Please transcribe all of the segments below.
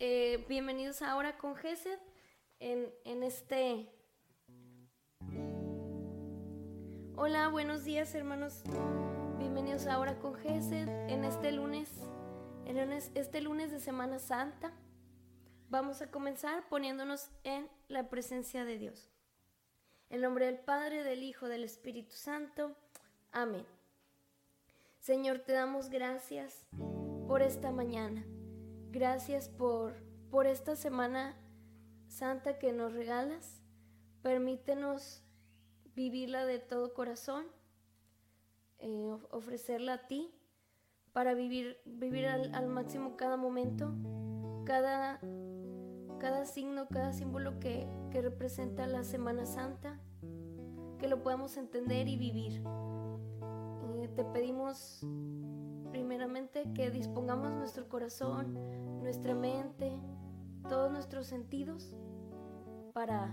Eh, bienvenidos ahora con Gesed en, en este... Hola, buenos días hermanos. Bienvenidos ahora con Gesed en este lunes, el lunes, este lunes de Semana Santa. Vamos a comenzar poniéndonos en la presencia de Dios. En nombre del Padre, del Hijo, del Espíritu Santo. Amén. Señor, te damos gracias por esta mañana. Gracias por, por esta semana santa que nos regalas. Permítenos vivirla de todo corazón, eh, ofrecerla a ti para vivir, vivir al, máximo cada momento, cada, cada signo, cada símbolo que, que representa la Semana Santa, que lo podamos entender y vivir. Eh, te pedimos primeramente que dispongamos nuestro corazón, nuestra mente, todos nuestros sentidos para,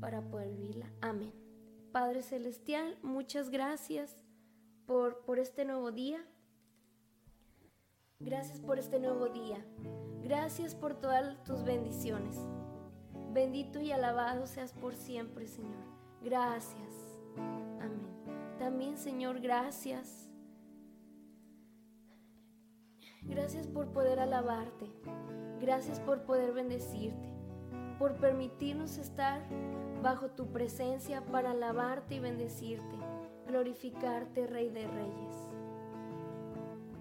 para poder vivirla. Amén. Padre Celestial, muchas gracias por, por este nuevo día. Gracias por este nuevo día. Gracias por todas tus bendiciones. Bendito y alabado seas por siempre, Señor. Gracias. Amén. También, Señor, gracias Gracias por poder alabarte. Gracias por poder bendecirte. Por permitirnos estar bajo tu presencia para alabarte y bendecirte. Glorificarte, Rey de Reyes.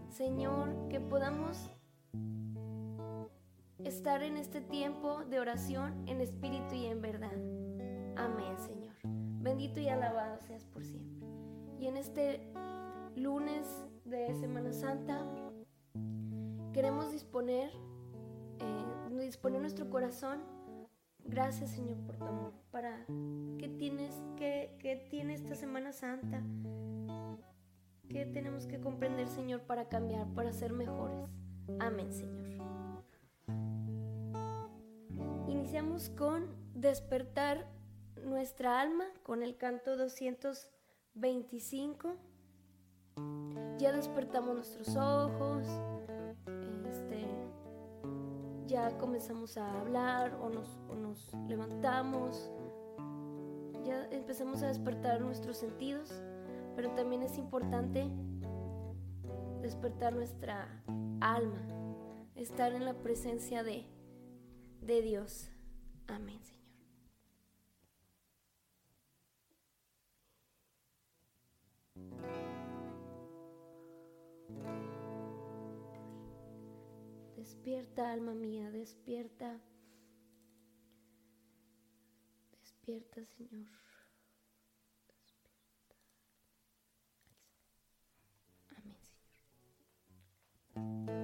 Señor, que podamos estar en este tiempo de oración en espíritu y en verdad. Amén, Señor. Bendito y alabado seas por siempre. Y en este lunes de Semana Santa, Queremos disponer, eh, disponer nuestro corazón. Gracias Señor por tu amor. Para qué tienes, qué, qué tiene esta Semana Santa. ¿Qué tenemos que comprender Señor para cambiar, para ser mejores? Amén Señor. Iniciamos con despertar nuestra alma con el canto 225. Ya despertamos nuestros ojos ya comenzamos a hablar o nos, nos levantamos, ya empezamos a despertar nuestros sentidos, pero también es importante despertar nuestra alma, estar en la presencia de, de Dios. Amén, Despierta, alma mía, despierta. Despierta, Señor. Despierta. Amén, Señor.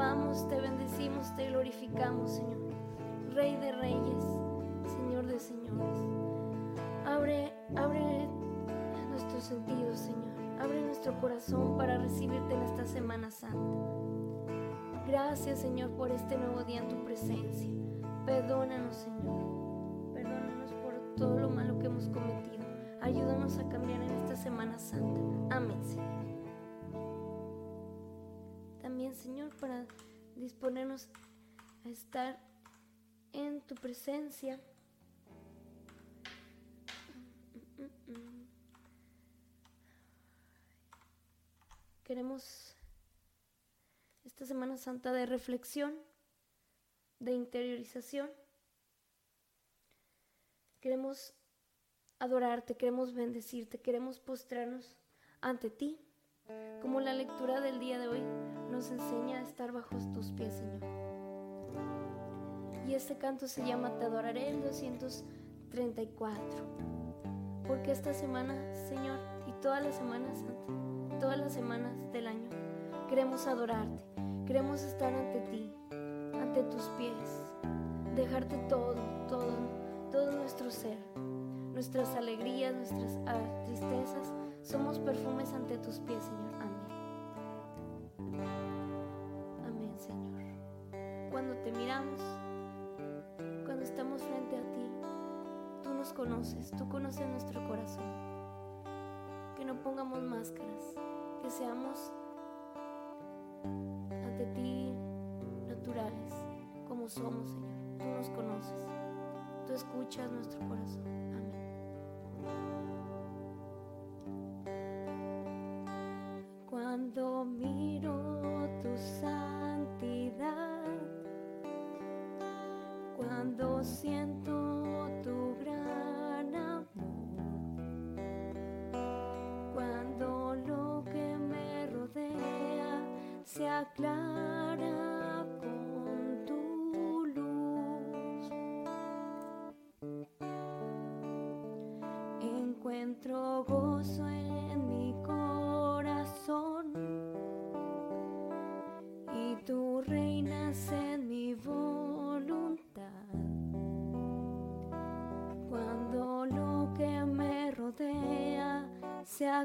Alabamos, te bendecimos, te glorificamos, Señor. Rey de reyes, Señor de señores. Abre, abre nuestros sentidos, Señor. Abre nuestro corazón para recibirte en esta Semana Santa. Gracias, Señor, por este nuevo día en tu presencia. Perdónanos, Señor. Perdónanos por todo lo malo que hemos cometido. Ayúdanos a cambiar en esta Semana Santa. Amén, Señor. Señor, para disponernos a estar en tu presencia. Queremos esta Semana Santa de reflexión, de interiorización. Queremos adorarte, queremos bendecirte, queremos postrarnos ante ti, como la lectura del día de hoy nos enseña a estar bajo tus pies, Señor. Y este canto se llama Te adoraré el 234. Porque esta semana, Señor, y todas las semanas, todas las semanas del año, queremos adorarte, queremos estar ante ti, ante tus pies, dejarte todo, todo, todo nuestro ser, nuestras alegrías, nuestras ah, tristezas, somos perfumes ante tus pies, Señor. Amén. Amén, Señor. Cuando te miramos, cuando estamos frente a ti, tú nos conoces, tú conoces nuestro corazón. Que no pongamos máscaras, que seamos ante ti naturales, como somos, Señor. Tú nos conoces, tú escuchas nuestro corazón.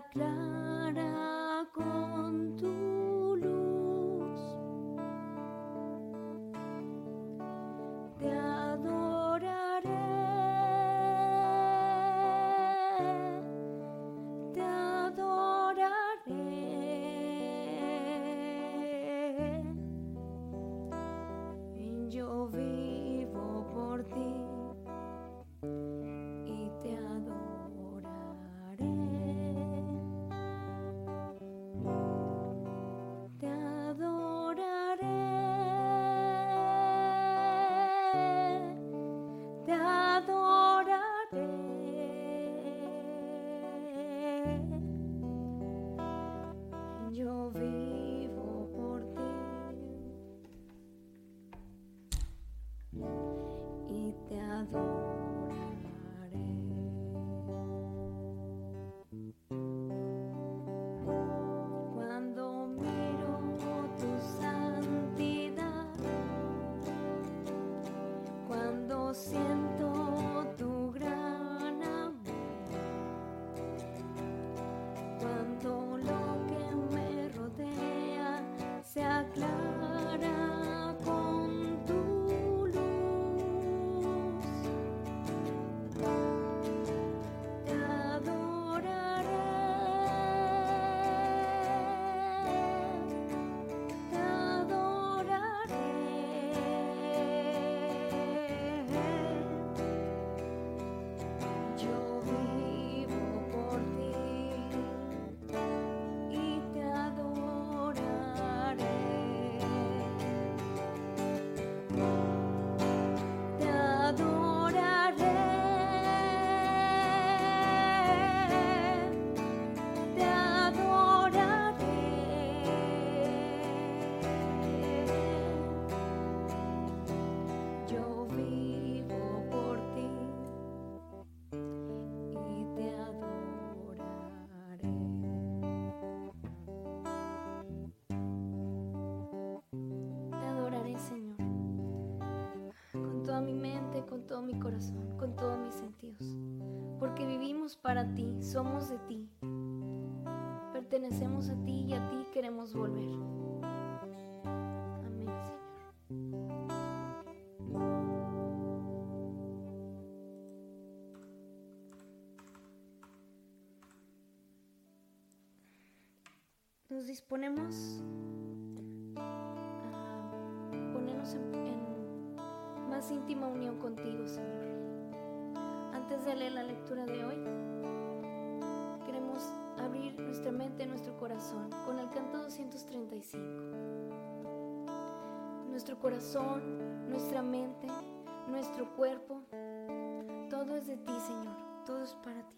Que todo mi corazón, con todos mis sentidos. Porque vivimos para ti, somos de ti. Pertenecemos a ti y a ti queremos volver. De leer la lectura de hoy, queremos abrir nuestra mente, nuestro corazón con el canto 235. Nuestro corazón, nuestra mente, nuestro cuerpo, todo es de ti, Señor, todo es para ti.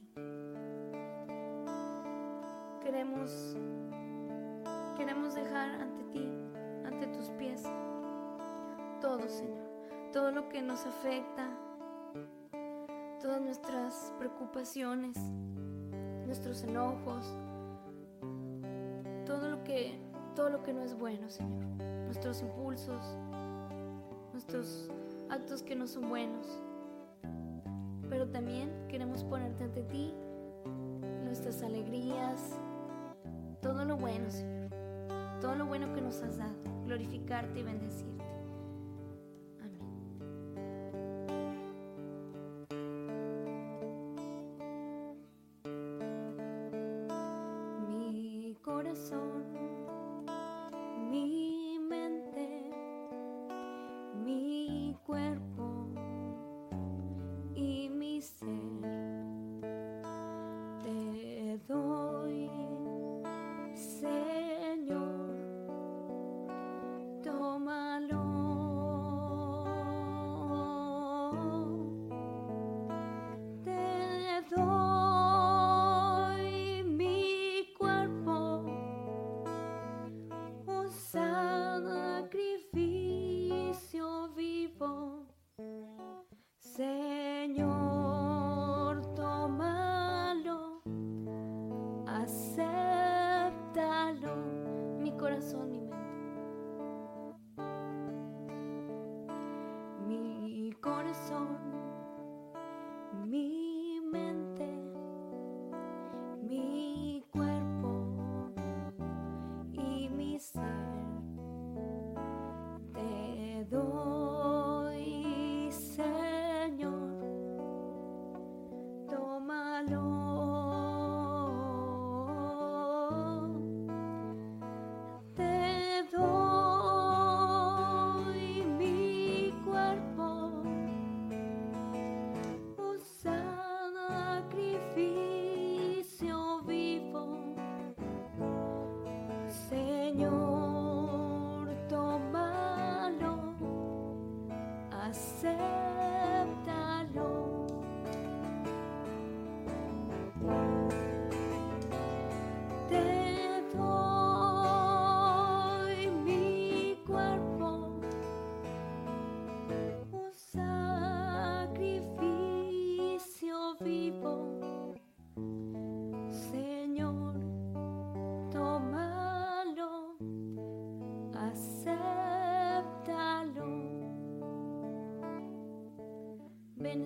Queremos queremos dejar ante ti, ante tus pies, todo, Señor todo lo que nos afecta, todas nuestras preocupaciones, nuestros enojos, todo lo que todo lo que no es bueno, Señor. Nuestros impulsos, nuestros actos que no son buenos. Pero también queremos ponerte ante ti nuestras alegrías, todo lo bueno, Señor. Todo lo bueno que nos has dado, glorificarte y bendecirte.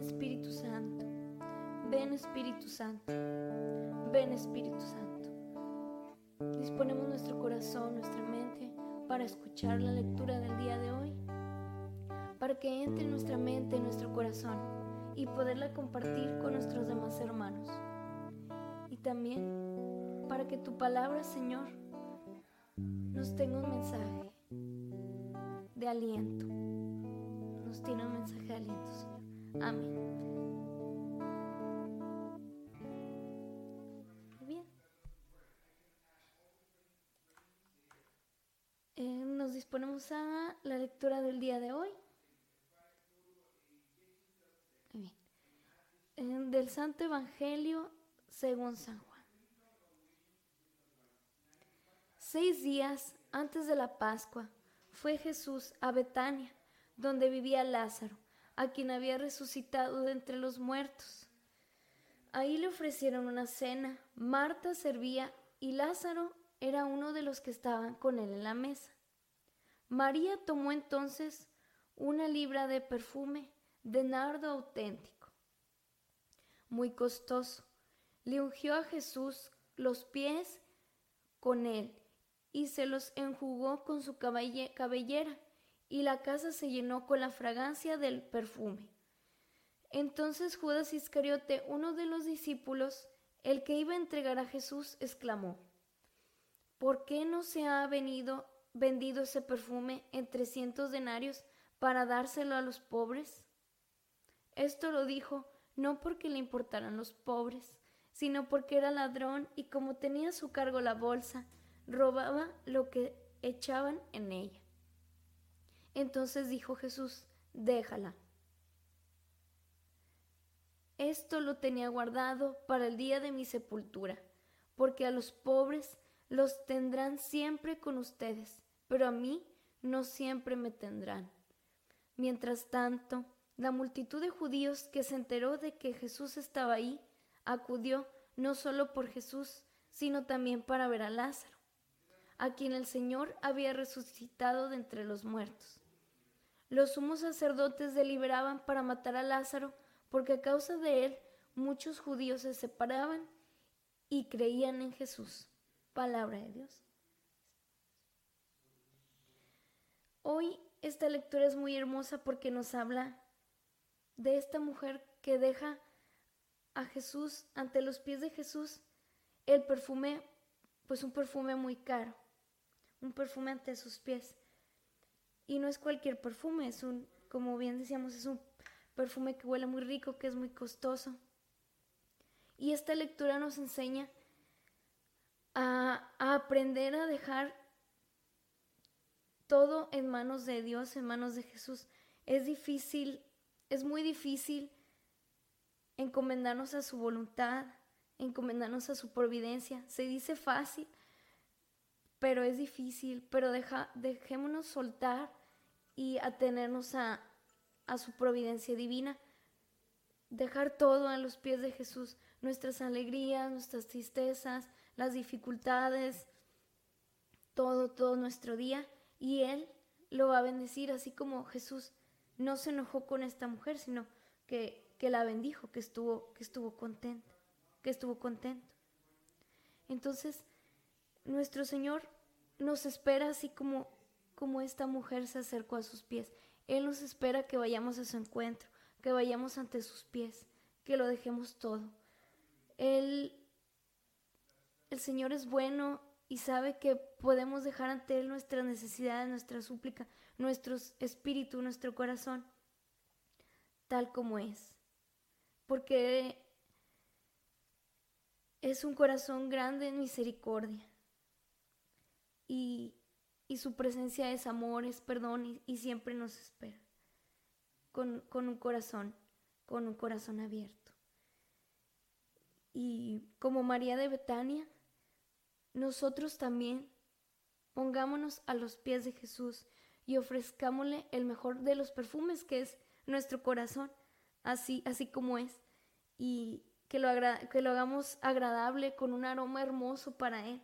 Espíritu Santo, ven Espíritu Santo, ven Espíritu Santo. Disponemos nuestro corazón, nuestra mente para escuchar la lectura del día de hoy, para que entre en nuestra mente, en nuestro corazón y poderla compartir con nuestros demás hermanos. Y también para que tu palabra, Señor, nos tenga un mensaje de aliento. Nos tiene un mensaje de aliento, Señor. Amén. Bien. Eh, nos disponemos a la lectura del día de hoy. Bien. Eh, del Santo Evangelio según San Juan. Seis días antes de la Pascua fue Jesús a Betania, donde vivía Lázaro, a quien había resucitado de entre los muertos. Ahí le ofrecieron una cena, Marta servía y Lázaro era uno de los que estaban con él en la mesa. María tomó entonces una libra de perfume de nardo auténtico, muy costoso. Le ungió a Jesús los pies con él y se los enjugó con su cabellera, y la casa se llenó con la fragancia del perfume. Entonces Judas Iscariote, uno de los discípulos, el que iba a entregar a Jesús, exclamó, ¿Por qué no se ha venido vendido ese perfume en trescientos denarios para dárselo a los pobres? Esto lo dijo no porque le importaran los pobres, sino porque era ladrón y como tenía a su cargo la bolsa, robaba lo que echaban en ella. Entonces dijo Jesús, déjala. Esto lo tenía guardado para el día de mi sepultura, porque a los pobres los tendrán siempre con ustedes, pero a mí no siempre me tendrán. Mientras tanto, la multitud de judíos que se enteró de que Jesús estaba ahí, acudió no solo por Jesús, sino también para ver a Lázaro a quien el Señor había resucitado de entre los muertos. Los sumos sacerdotes deliberaban para matar a Lázaro porque a causa de él muchos judíos se separaban y creían en Jesús. Palabra de Dios. Hoy esta lectura es muy hermosa porque nos habla de esta mujer que deja a Jesús ante los pies de Jesús el perfume, pues un perfume muy caro un perfume ante sus pies. Y no es cualquier perfume, es un, como bien decíamos, es un perfume que huele muy rico, que es muy costoso. Y esta lectura nos enseña a, a aprender a dejar todo en manos de Dios, en manos de Jesús. Es difícil, es muy difícil encomendarnos a su voluntad, encomendarnos a su providencia. Se dice fácil, pero es difícil, pero deja, dejémonos soltar y atenernos a, a su providencia divina. Dejar todo a los pies de Jesús, nuestras alegrías, nuestras tristezas, las dificultades, todo, todo nuestro día, y Él lo va a bendecir, así como Jesús no se enojó con esta mujer, sino que, que la bendijo, que estuvo, que estuvo contento, que estuvo contento. Entonces, nuestro Señor nos espera así como, como esta mujer se acercó a sus pies. Él nos espera que vayamos a su encuentro, que vayamos ante sus pies, que lo dejemos todo. Él, el Señor es bueno y sabe que podemos dejar ante Él nuestras necesidades, nuestra súplica, nuestro espíritu, nuestro corazón, tal como es. Porque es un corazón grande en misericordia y, su presencia es amor, es perdón y, siempre nos espera con, un corazón, con un corazón abierto. Y como María de Betania, nosotros también pongámonos a los pies de Jesús y ofrezcámosle el mejor de los perfumes que es nuestro corazón, así, así como es, y que lo, que lo hagamos agradable con un aroma hermoso para Él.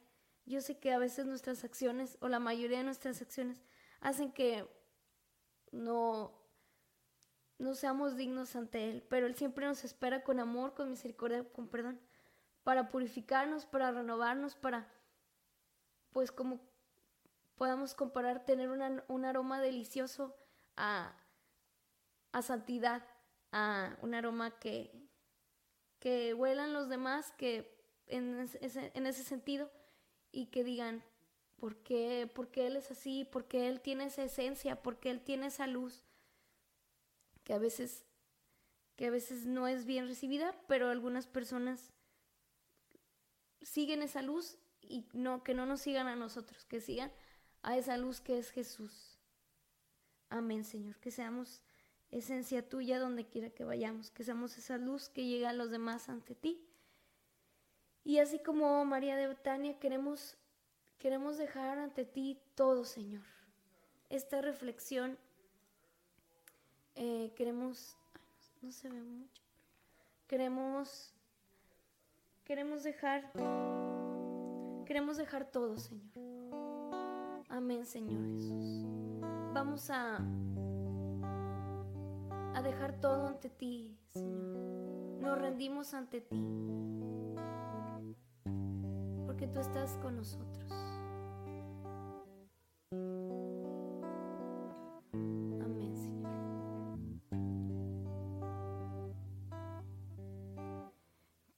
Yo sé que a veces nuestras acciones o la mayoría de nuestras acciones hacen que no, no seamos dignos ante Él, pero Él siempre nos espera con amor, con misericordia, con perdón, para purificarnos, para renovarnos, para, pues como podamos comparar tener un aroma delicioso a, a santidad, a un aroma que, que huelan los demás, que en ese, en ese sentido, y que digan, ¿por qué? ¿por qué Él es así? ¿Por qué Él tiene esa esencia? ¿Por qué Él tiene esa luz? Que a veces, que a veces no es bien recibida, pero algunas personas siguen esa luz y no, que no nos sigan a nosotros, que sigan a esa luz que es Jesús. Amén, Señor, que seamos esencia tuya donde quiera que vayamos, que seamos esa luz que llega a los demás ante ti. Y así como María de Betania, queremos, queremos dejar ante ti todo, Señor. Esta reflexión, eh, queremos, no, se ve mucho, queremos, queremos dejar, queremos dejar todo, Señor. Amén, Señor Jesús. Vamos a a dejar todo ante ti, Señor. Nos rendimos ante ti, porque tú estás con nosotros. Amén, Señor.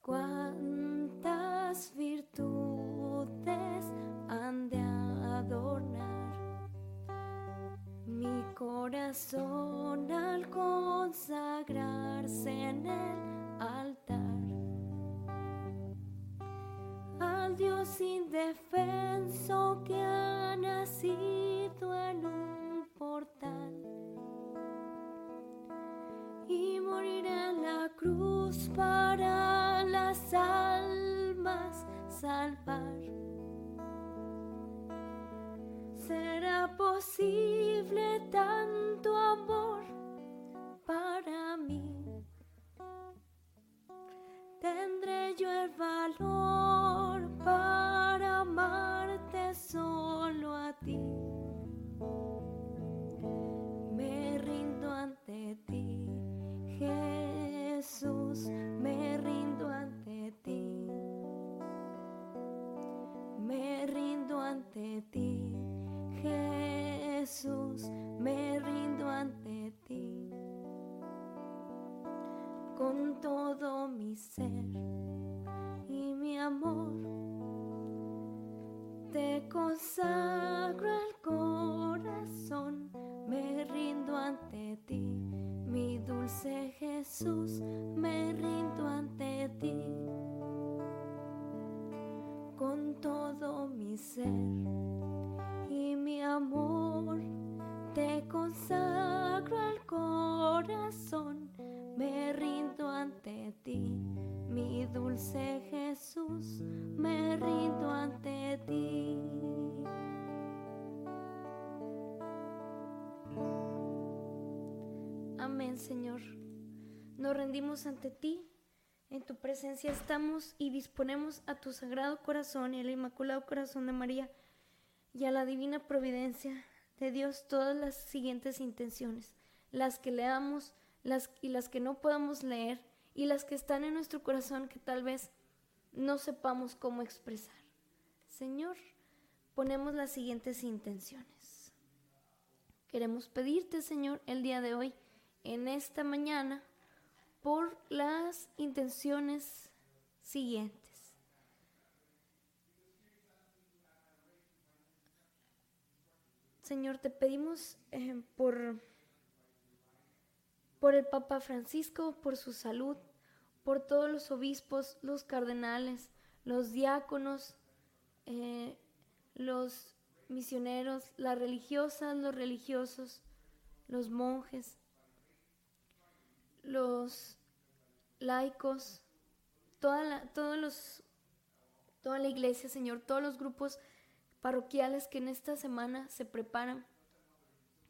Cuántas virtudes han de adornar mi corazón al consagrarse en el Dios indefenso que ha nacido en un portal y morir en la cruz para las almas salvar. ¿Será posible ante ti, Jesús, me rindo ante ti. Con todo mi ser y mi amor, te consagro el corazón, me rindo ante ti. Mi dulce Jesús, Señor. Nos rendimos ante ti en tu presencia estamos y disponemos a tu sagrado corazón y al inmaculado corazón de María y a la divina providencia de Dios todas las siguientes intenciones, las que leamos las, y las que no podamos leer y las que están en nuestro corazón que tal vez no sepamos cómo expresar. Señor, ponemos las siguientes intenciones. Queremos pedirte, Señor, el día de hoy, en esta mañana, por las intenciones siguientes. Señor, te pedimos eh, por, por el Papa Francisco, por su salud, por todos los obispos, los cardenales, los diáconos, eh, los misioneros, las religiosas, los religiosos, los monjes, los laicos, toda la, los, toda la iglesia, Señor, todos los grupos parroquiales que en esta semana se preparan,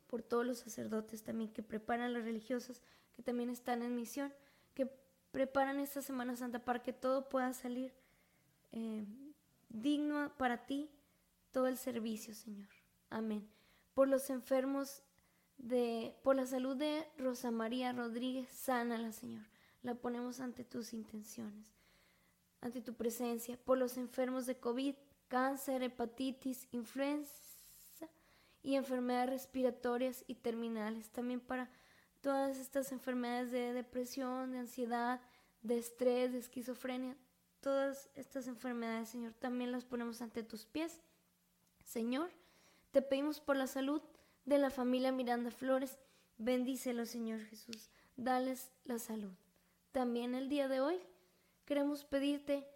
por todos los sacerdotes también que preparan las religiosas, que también están en misión, que preparan esta Semana Santa para que todo pueda salir eh, digno para ti, todo el servicio, Señor. Amén. Por los enfermos de, por la salud de Rosa María Rodríguez, sánala, Señor. La ponemos ante tus intenciones, ante tu presencia. Por los enfermos de COVID, cáncer, hepatitis, influenza, y enfermedades respiratorias y terminales. También para todas estas enfermedades de depresión, de ansiedad, de estrés, de esquizofrenia. Todas estas enfermedades, Señor, también las ponemos ante tus pies. Señor, te pedimos por la salud de la familia Miranda Flores. Bendícelo, Señor Jesús. Dales la salud. También el día de hoy queremos pedirte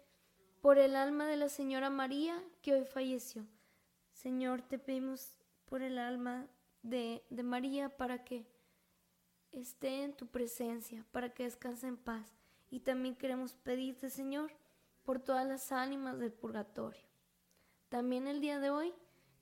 por el alma de la señora María que hoy falleció. Señor, te pedimos por el alma de, de María para que esté en tu presencia, para que descanse en paz. Y también queremos pedirte, Señor, por todas las ánimas del purgatorio. También el día de hoy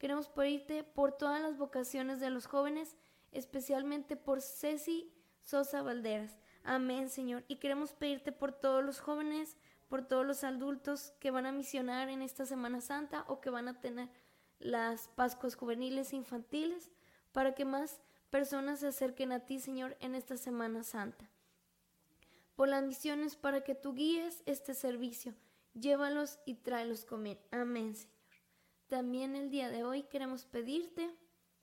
queremos pedirte por todas las vocaciones de los jóvenes, especialmente por Ceci Sosa Valderas. Amén, Señor. Y queremos pedirte por todos los jóvenes, por todos los adultos que van a misionar en esta Semana Santa o que van a tener las Pascuas juveniles e infantiles, para que más personas se acerquen a ti, Señor, en esta Semana Santa. Por las misiones para que tú guíes este servicio, llévalos y tráelos comer. Amén, Señor. También el día de hoy queremos pedirte,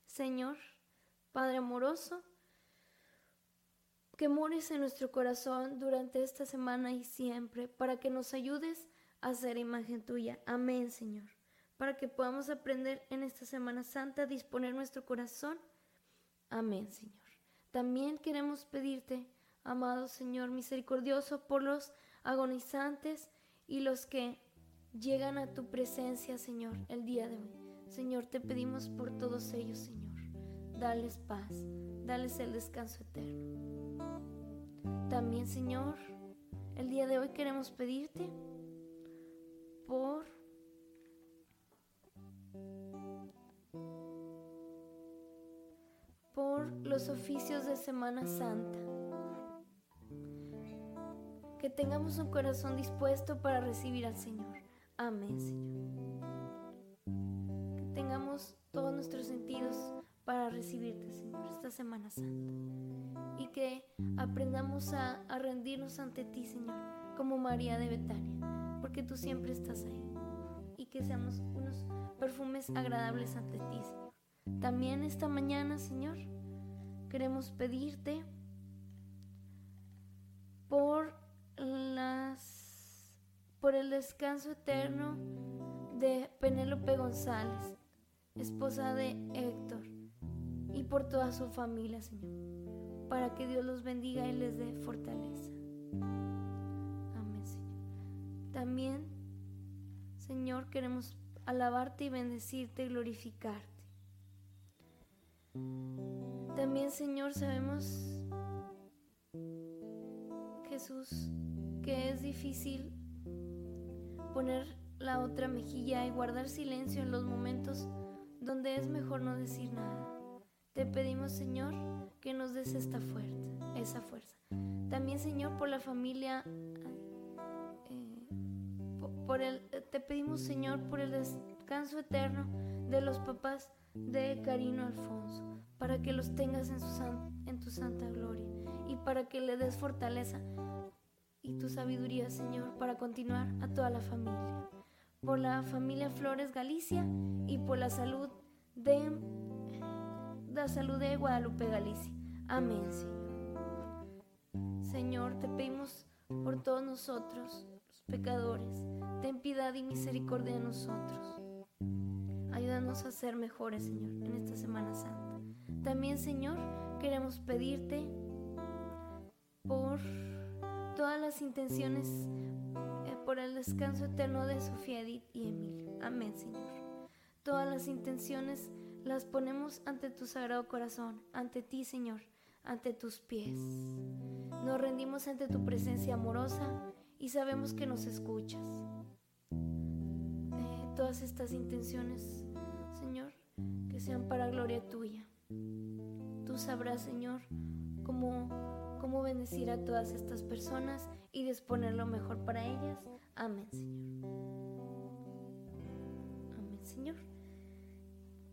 Señor, Padre amoroso, que mores en nuestro corazón durante esta semana y siempre, para que nos ayudes a ser imagen tuya. Amén, Señor. Para que podamos aprender en esta Semana Santa a disponer nuestro corazón Amén, Señor. También queremos pedirte, amado Señor misericordioso, por los agonizantes y los que llegan a tu presencia, Señor, el día de hoy. Señor, te pedimos por todos ellos, Señor. Dales paz, dales el descanso eterno. También, Señor, el día de hoy queremos pedirte por por los oficios de Semana Santa. Que tengamos un corazón dispuesto para recibir al Señor. Amén, Señor. Que tengamos todos nuestros sentidos para recibirte, Señor, esta Semana Santa. Y que aprendamos a, a rendirnos ante ti, Señor, como María de Betania, porque tú siempre estás ahí. Y que seamos unos perfumes agradables ante ti, Señor. También esta mañana, Señor, queremos pedirte por el descanso eterno de Penélope González, esposa de Héctor, y por toda su familia, Señor, para que Dios los bendiga y les dé fortaleza. Amén, Señor. También, Señor, queremos alabarte y bendecirte y glorificarte. También, Señor, sabemos, Jesús, que es difícil poner la otra mejilla y guardar silencio en los momentos donde es mejor no decir nada. Te pedimos, Señor, que nos des esta fuerza, esa fuerza. También, Señor, por la familia, eh, por el, te pedimos, Señor, por el descanso eterno de los papás de Carino Alfonso, para que los tengas en, tu santa gloria y para que le des fortaleza y tu sabiduría, Señor, para continuar a toda la familia. Por la familia Flores Galicia y por la salud de la salud de Guadalupe Galicia. Amén, Señor. Señor, te pedimos por todos nosotros, los pecadores, ten piedad y misericordia de nosotros. Ayúdanos a ser mejores, Señor, en esta Semana Santa. También, Señor, queremos pedirte por todas las intenciones, eh, por el descanso eterno de Sofía Edith y Emil. Amén, Señor. Todas las intenciones las ponemos ante tu sagrado corazón, ante ti, Señor, ante tus pies. Nos rendimos ante tu presencia amorosa y sabemos que nos escuchas. Eh, todas estas intenciones Señor, que sean para gloria tuya. Tú sabrás, Señor, cómo, cómo bendecir a todas estas personas y disponer lo mejor para ellas. Amén, Señor. Amén, Señor.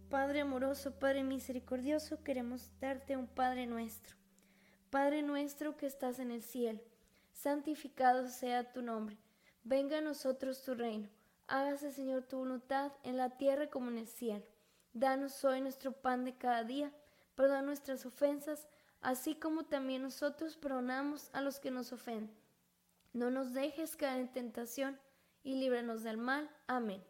Padre amoroso, Padre misericordioso, queremos darte un Padre nuestro. Padre nuestro que estás en el cielo, santificado sea tu nombre. Venga a nosotros tu reino Hágase, Señor, tu voluntad en la tierra como en el cielo. Danos hoy nuestro pan de cada día. Perdona nuestras ofensas, así como también nosotros perdonamos a los que nos ofenden. No nos dejes caer en tentación y líbranos del mal. Amén.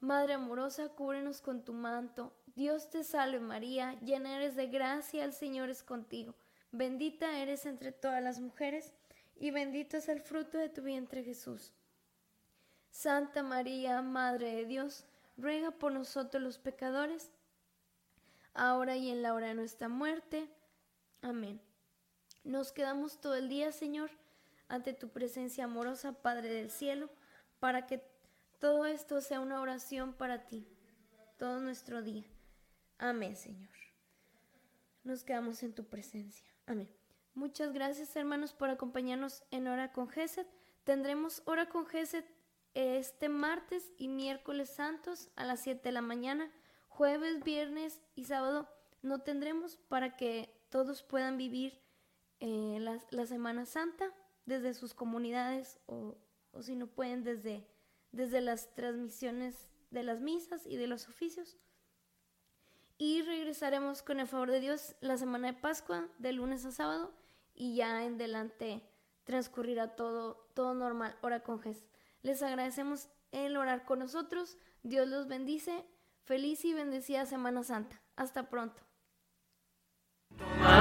Madre amorosa, cúbrenos con tu manto. Dios te salve María, llena eres de gracia, el Señor es contigo. Bendita eres entre todas las mujeres, y bendito es el fruto de tu vientre Jesús. Santa María, Madre de Dios, ruega por nosotros los pecadores, ahora y en la hora de nuestra muerte. Amén. Nos quedamos todo el día, Señor, ante tu presencia amorosa, Padre del cielo, para que todo esto sea una oración para ti, todo nuestro día. Amén, Señor. Nos quedamos en tu presencia. Amén. Muchas gracias, hermanos, por acompañarnos en Hora con Geset. Tendremos Hora con Geset este martes y miércoles santos a las 7 de la mañana. Jueves, viernes y sábado no tendremos para que todos puedan vivir eh, la, Semana Santa desde sus comunidades o, si no pueden desde desde las transmisiones de las misas y de los oficios. Y regresaremos con el favor de Dios la semana de Pascua, de lunes a sábado, y ya en delante transcurrirá todo, todo normal, hora con Jesús. Les agradecemos el orar con nosotros. Dios los bendice. Feliz y bendecida Semana Santa. Hasta pronto. Bye.